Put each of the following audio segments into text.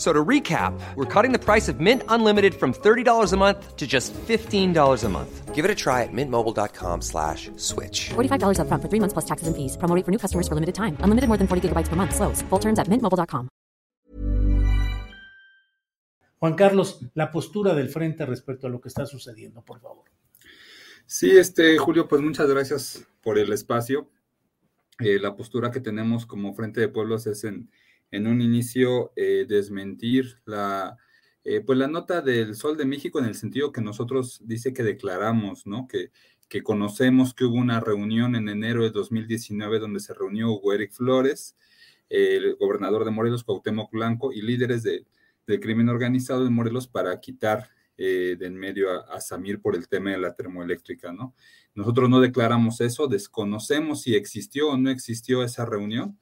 So to recap, we're cutting the price of Mint Unlimited from $30 a month to just $15 a month. Give it a try at mintmobile.com slash switch. $45 up front for three months plus taxes and fees. Promo for new customers for limited time. Unlimited more than 40 gigabytes per month. Slows. Full terms at mintmobile.com. Juan Carlos, la postura del frente respecto a lo que está sucediendo, por favor. Sí, este, Julio, pues muchas gracias por el espacio. Eh, la postura que tenemos como Frente de Pueblos es en en un inicio eh, desmentir la, eh, pues la nota del Sol de México en el sentido que nosotros dice que declaramos, ¿no? Que, que conocemos que hubo una reunión en enero de 2019 donde se reunió Hugo Eric Flores, el gobernador de Morelos, Cuauhtémoc Blanco, y líderes de, del crimen organizado de Morelos para quitar eh, de en medio a, a, Samir por el tema de la termoeléctrica, ¿no? Nosotros no declaramos eso, desconocemos si existió o no existió esa reunión,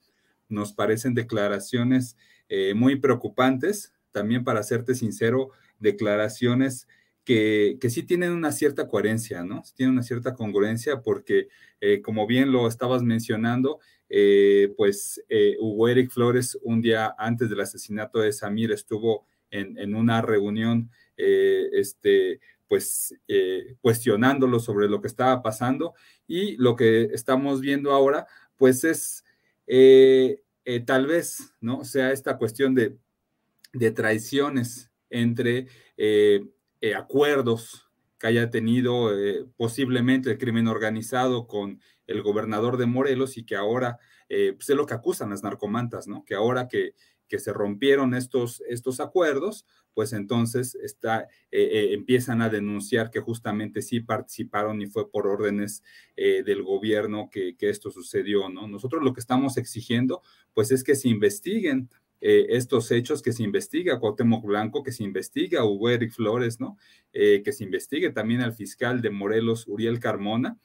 nos parecen declaraciones eh, muy preocupantes, también para serte sincero, declaraciones que, que, sí tienen una cierta coherencia, ¿no? Tienen una cierta congruencia porque, eh, como bien lo estabas mencionando, eh, pues Hugo Eric Flores un día antes del asesinato de Samir estuvo en, en una reunión, este, pues cuestionándolo sobre lo que estaba pasando y lo que estamos viendo ahora, pues es eh, eh, tal vez, ¿no? Sea esta cuestión de, de traiciones entre eh, acuerdos que haya tenido posiblemente el crimen organizado con el gobernador de Morelos y que ahora, pues es lo que acusan las narcomantas, ¿no? Que ahora que, que se rompieron estos, estos acuerdos, pues entonces está, eh, eh, empiezan a denunciar que justamente sí participaron y fue por órdenes eh, del gobierno que, que, esto sucedió, ¿no? Nosotros lo que estamos exigiendo, pues es que se investiguen estos hechos, que se investigue a Cuauhtémoc Blanco, que se investigue a Hugo Flores, ¿no? que se investigue también al fiscal de Morelos, Uriel Carmona,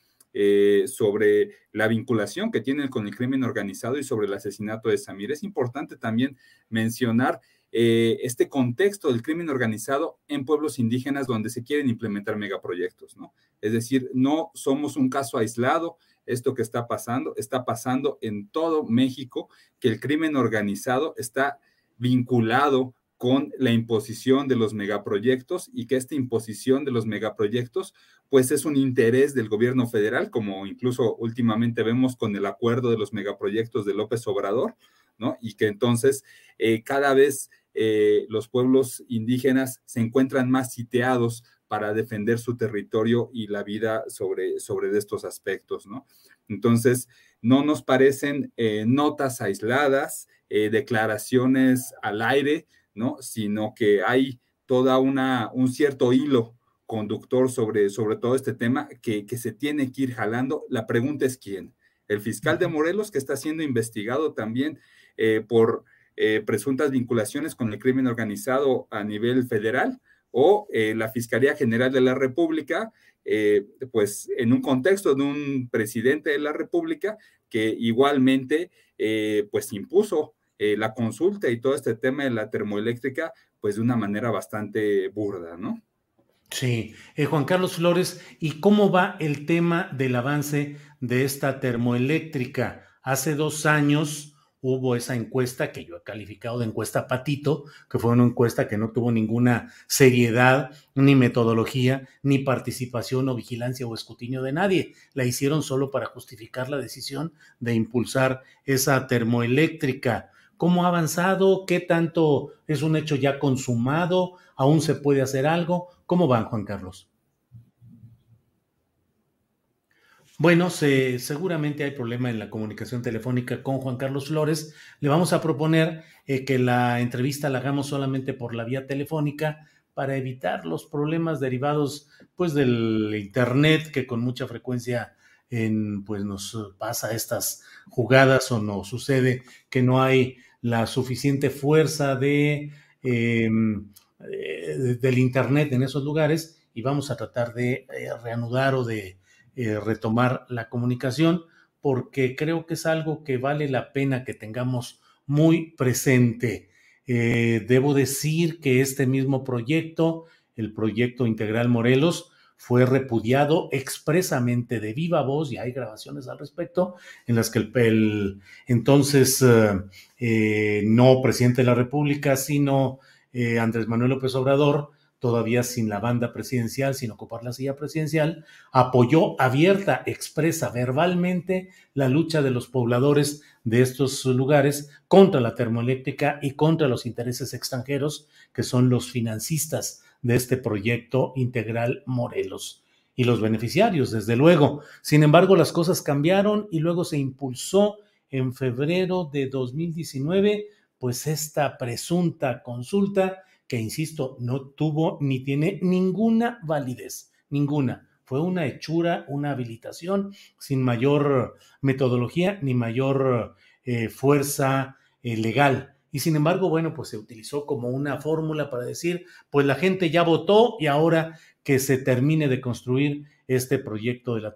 sobre la vinculación que tienen con el crimen organizado y sobre el asesinato de Samir. Es importante también mencionar eh, este contexto del crimen organizado en pueblos indígenas donde se quieren implementar megaproyectos, ¿no? Es decir, no somos un caso aislado, esto que está pasando, está pasando en todo México, que el crimen organizado está vinculado con la imposición de los megaproyectos y que esta imposición de los megaproyectos pues es un interés del gobierno federal, como incluso últimamente vemos con el acuerdo de los megaproyectos de López Obrador, ¿no? Y que entonces eh, cada vez eh, los pueblos indígenas se encuentran más sitiados para defender su territorio y la vida sobre, sobre estos aspectos, ¿no? Entonces, no nos parecen eh, notas aisladas, declaraciones al aire, ¿no? Sino que hay toda una, un cierto hilo conductor sobre, sobre todo este tema que, que se tiene que ir jalando. La pregunta es quién. El fiscal de Morelos, que está siendo investigado también eh, por eh, presuntas vinculaciones con el crimen organizado a nivel federal, o eh, la Fiscalía General de la República, pues en un contexto de un presidente de la República que igualmente pues impuso la consulta y todo este tema de la termoeléctrica pues de una manera bastante burda, ¿no? Sí, eh, Juan Carlos Flores, ¿y cómo va el tema del avance de esta termoeléctrica? Hace dos años hubo esa encuesta que yo he calificado de encuesta patito, que fue una encuesta que no tuvo ninguna seriedad, ni metodología, ni participación o vigilancia o escrutinio de nadie. La hicieron solo para justificar la decisión de impulsar esa termoeléctrica. ¿Cómo ha avanzado? ¿Qué tanto es un hecho ya consumado? ¿Aún se puede hacer algo? ¿Cómo van, Juan Carlos? Bueno, se, seguramente hay problema en la comunicación telefónica con Juan Carlos Flores. Le vamos a proponer eh, que la entrevista la hagamos solamente por la vía telefónica para evitar los problemas derivados pues del internet que con mucha frecuencia en, pues nos pasa estas jugadas o nos sucede que no hay la suficiente fuerza de, em, eh, del internet en esos lugares y vamos a tratar de eh, reanudar o de eh, retomar la comunicación porque creo que es algo que vale la pena que tengamos muy presente. Eh, debo decir que este mismo proyecto, el proyecto Integral Morelos, fue repudiado expresamente de viva voz y hay grabaciones al respecto en las que el, entonces eh, no presidente de la República, sino Andrés Manuel López Obrador, todavía sin la banda presidencial, sin ocupar la silla presidencial, apoyó abierta, expresa verbalmente la lucha de los pobladores de estos lugares contra la termoeléctrica y contra los intereses extranjeros, que son los financistas de este proyecto integral Morelos. Y los beneficiarios, desde luego. Sin embargo, las cosas cambiaron y luego se impulsó en febrero de 2019, pues esta presunta consulta que, insisto, no tuvo ni tiene ninguna validez, ninguna. Fue una hechura, una habilitación sin mayor metodología ni mayor eh, fuerza eh, legal. Y sin embargo, bueno, pues se utilizó como una fórmula para decir, pues la gente ya votó y ahora que se termine de construir este proyecto de la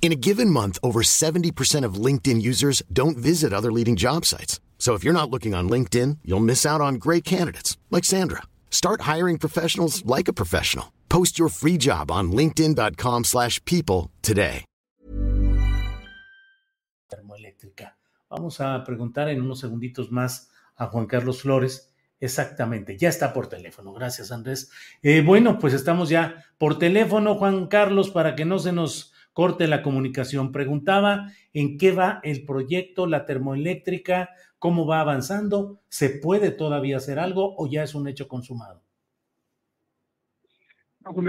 In a given month, over 70% of LinkedIn users don't visit other leading job sites. So if you're not looking on LinkedIn, you'll miss out on great candidates like Sandra. Start hiring professionals like a professional. Post your free job on linkedin.com/people today. Termoeléctrica. Vamos a preguntar en unos segunditos más a Juan Carlos Flores. Exactamente, ya está por teléfono. Gracias, Andrés. Eh, bueno, pues estamos ya por teléfono, Juan Carlos, para que no se nos corte la comunicación. Preguntaba en qué va el proyecto, la termoeléctrica, cómo va avanzando, ¿se puede todavía hacer algo o ya es un hecho consumado?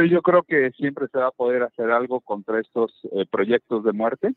Yo creo que siempre se va a poder hacer algo contra estos eh, proyectos de muerte.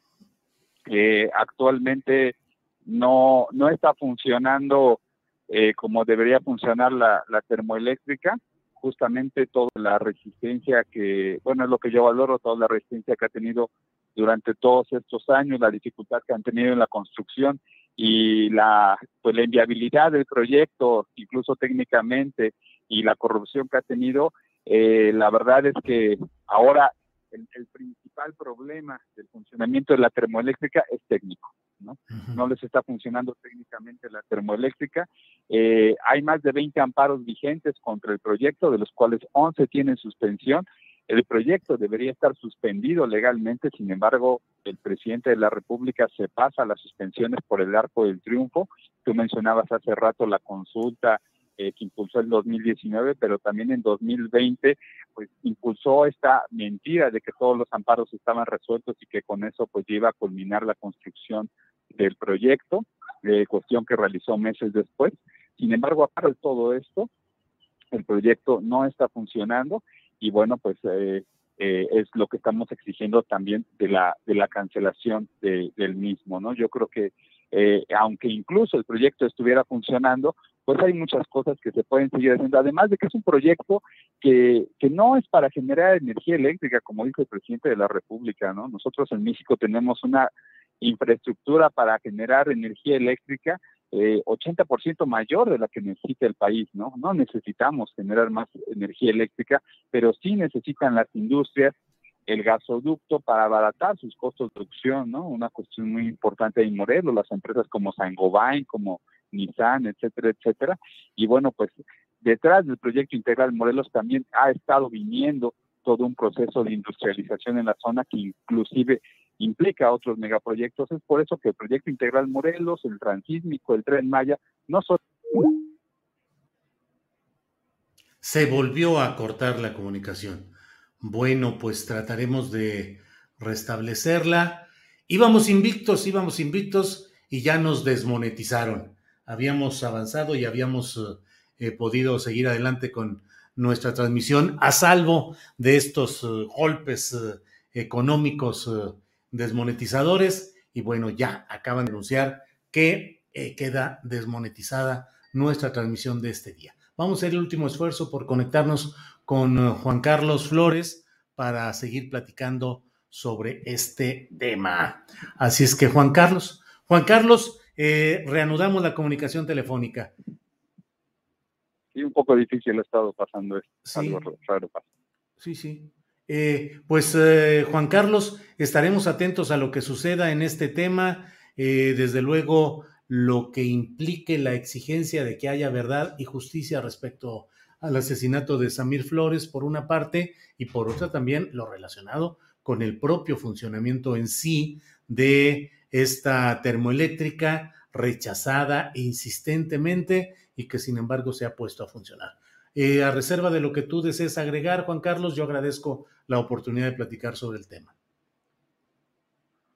Eh, actualmente no, no está funcionando eh, como debería funcionar la, la termoeléctrica justamente toda la resistencia que, bueno, es lo que yo valoro, toda la resistencia que ha tenido durante todos estos años, la dificultad que han tenido en la construcción y la, pues, la inviabilidad del proyecto, incluso técnicamente, y la corrupción que ha tenido, eh, la verdad es que ahora el, el principal problema del funcionamiento de la termoeléctrica es técnico. ¿no? No les está funcionando técnicamente la termoeléctrica. Eh, hay más de 20 amparos vigentes contra el proyecto, de los cuales 11 tienen suspensión. El proyecto debería estar suspendido legalmente, sin embargo, el presidente de la República se pasa las suspensiones por el arco del triunfo. Tú mencionabas hace rato la consulta eh, que impulsó en 2019, pero también en 2020, pues impulsó esta mentira de que todos los amparos estaban resueltos y que con eso pues iba a culminar la construcción del proyecto, eh, cuestión que realizó meses después. Sin embargo, aparte de todo esto, el proyecto no está funcionando y bueno, pues eh, eh, es lo que estamos exigiendo también de la, de la cancelación del mismo, ¿no? Yo creo que eh, aunque incluso el proyecto estuviera funcionando, pues hay muchas cosas que se pueden seguir haciendo. Además de que es un proyecto que, que no es para generar energía eléctrica, como dijo el presidente de la República, ¿no? Nosotros en México tenemos una infraestructura para generar energía eléctrica eh, 80% mayor de la que necesita el país, ¿no? No necesitamos generar más energía eléctrica, pero sí necesitan las industrias el gasoducto para abaratar sus costos de producción, ¿no? Una cuestión muy importante en Morelos, las empresas como Saint-Gobain, como Nissan, etcétera, etcétera. Y bueno, pues detrás del proyecto integral Morelos también ha estado viniendo todo un proceso de industrialización en la zona que inclusive implica otros megaproyectos. Es por eso que el proyecto integral Morelos, el transísmico, el tren Maya, no son... Se volvió a cortar la comunicación. Bueno, pues trataremos de restablecerla. Íbamos invictos, íbamos invictos y ya nos desmonetizaron. Habíamos avanzado y habíamos eh, podido seguir adelante con nuestra transmisión a salvo de estos uh, golpes uh, económicos desmonetizadores. Y bueno, ya acaban de anunciar que eh, queda desmonetizada nuestra transmisión de este día. Vamos a hacer el último esfuerzo por conectarnos con eh, Juan Carlos Flores para seguir platicando sobre este tema. Así es que Juan Carlos, Juan Carlos, eh, reanudamos la comunicación telefónica. Sí, un poco difícil ha estado pasando esto. Sí. Algo raro Sí, sí. Eh, pues eh, Juan Carlos, estaremos atentos a lo que suceda en este tema. Eh, desde luego, lo que implique la exigencia de que haya verdad y justicia respecto al asesinato de Samir Flores, por una parte, y por otra también lo relacionado con el propio funcionamiento en sí de esta termoeléctrica rechazada insistentemente y que sin embargo se ha puesto a funcionar. Eh, a reserva de lo que tú desees agregar, Juan Carlos, yo agradezco la oportunidad de platicar sobre el tema.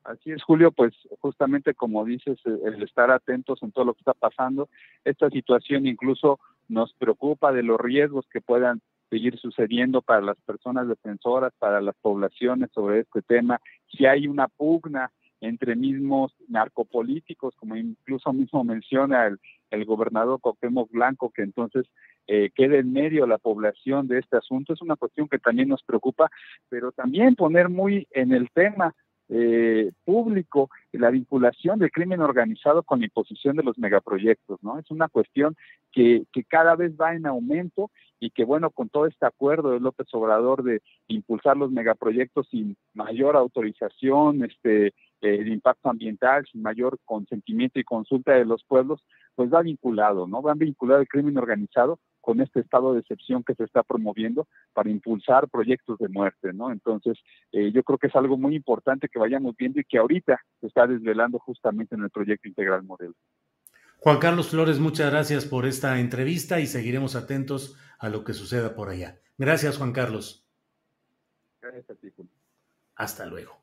Así es, Julio, pues justamente como dices, el estar atentos en todo lo que está pasando, esta situación incluso nos preocupa de los riesgos que puedan seguir sucediendo para las personas defensoras, para las poblaciones sobre este tema. Si hay una pugna entre mismos narcopolíticos, como incluso mismo menciona el, el gobernador Cuauhtémoc Blanco, que entonces eh, quede en medio la población de este asunto, es una cuestión que también nos preocupa, pero también poner muy en el tema eh, público la vinculación del crimen organizado con la imposición de los megaproyectos, ¿no? Es una cuestión que, que cada vez va en aumento y que bueno, con todo este acuerdo de López Obrador de impulsar los megaproyectos sin mayor autorización, este, eh, de impacto ambiental, sin mayor consentimiento y consulta de los pueblos, pues va vinculado, ¿no? Va vinculado el crimen organizado con este estado de excepción que se está promoviendo para impulsar proyectos de muerte, ¿no? Entonces, eh, yo creo que es algo muy importante que vayamos viendo y que ahorita se está desvelando justamente en el proyecto integral modelo. Juan Carlos Flores, muchas gracias por esta entrevista y seguiremos atentos a lo que suceda por allá. Gracias, Juan Carlos. Gracias a ti, Hasta luego.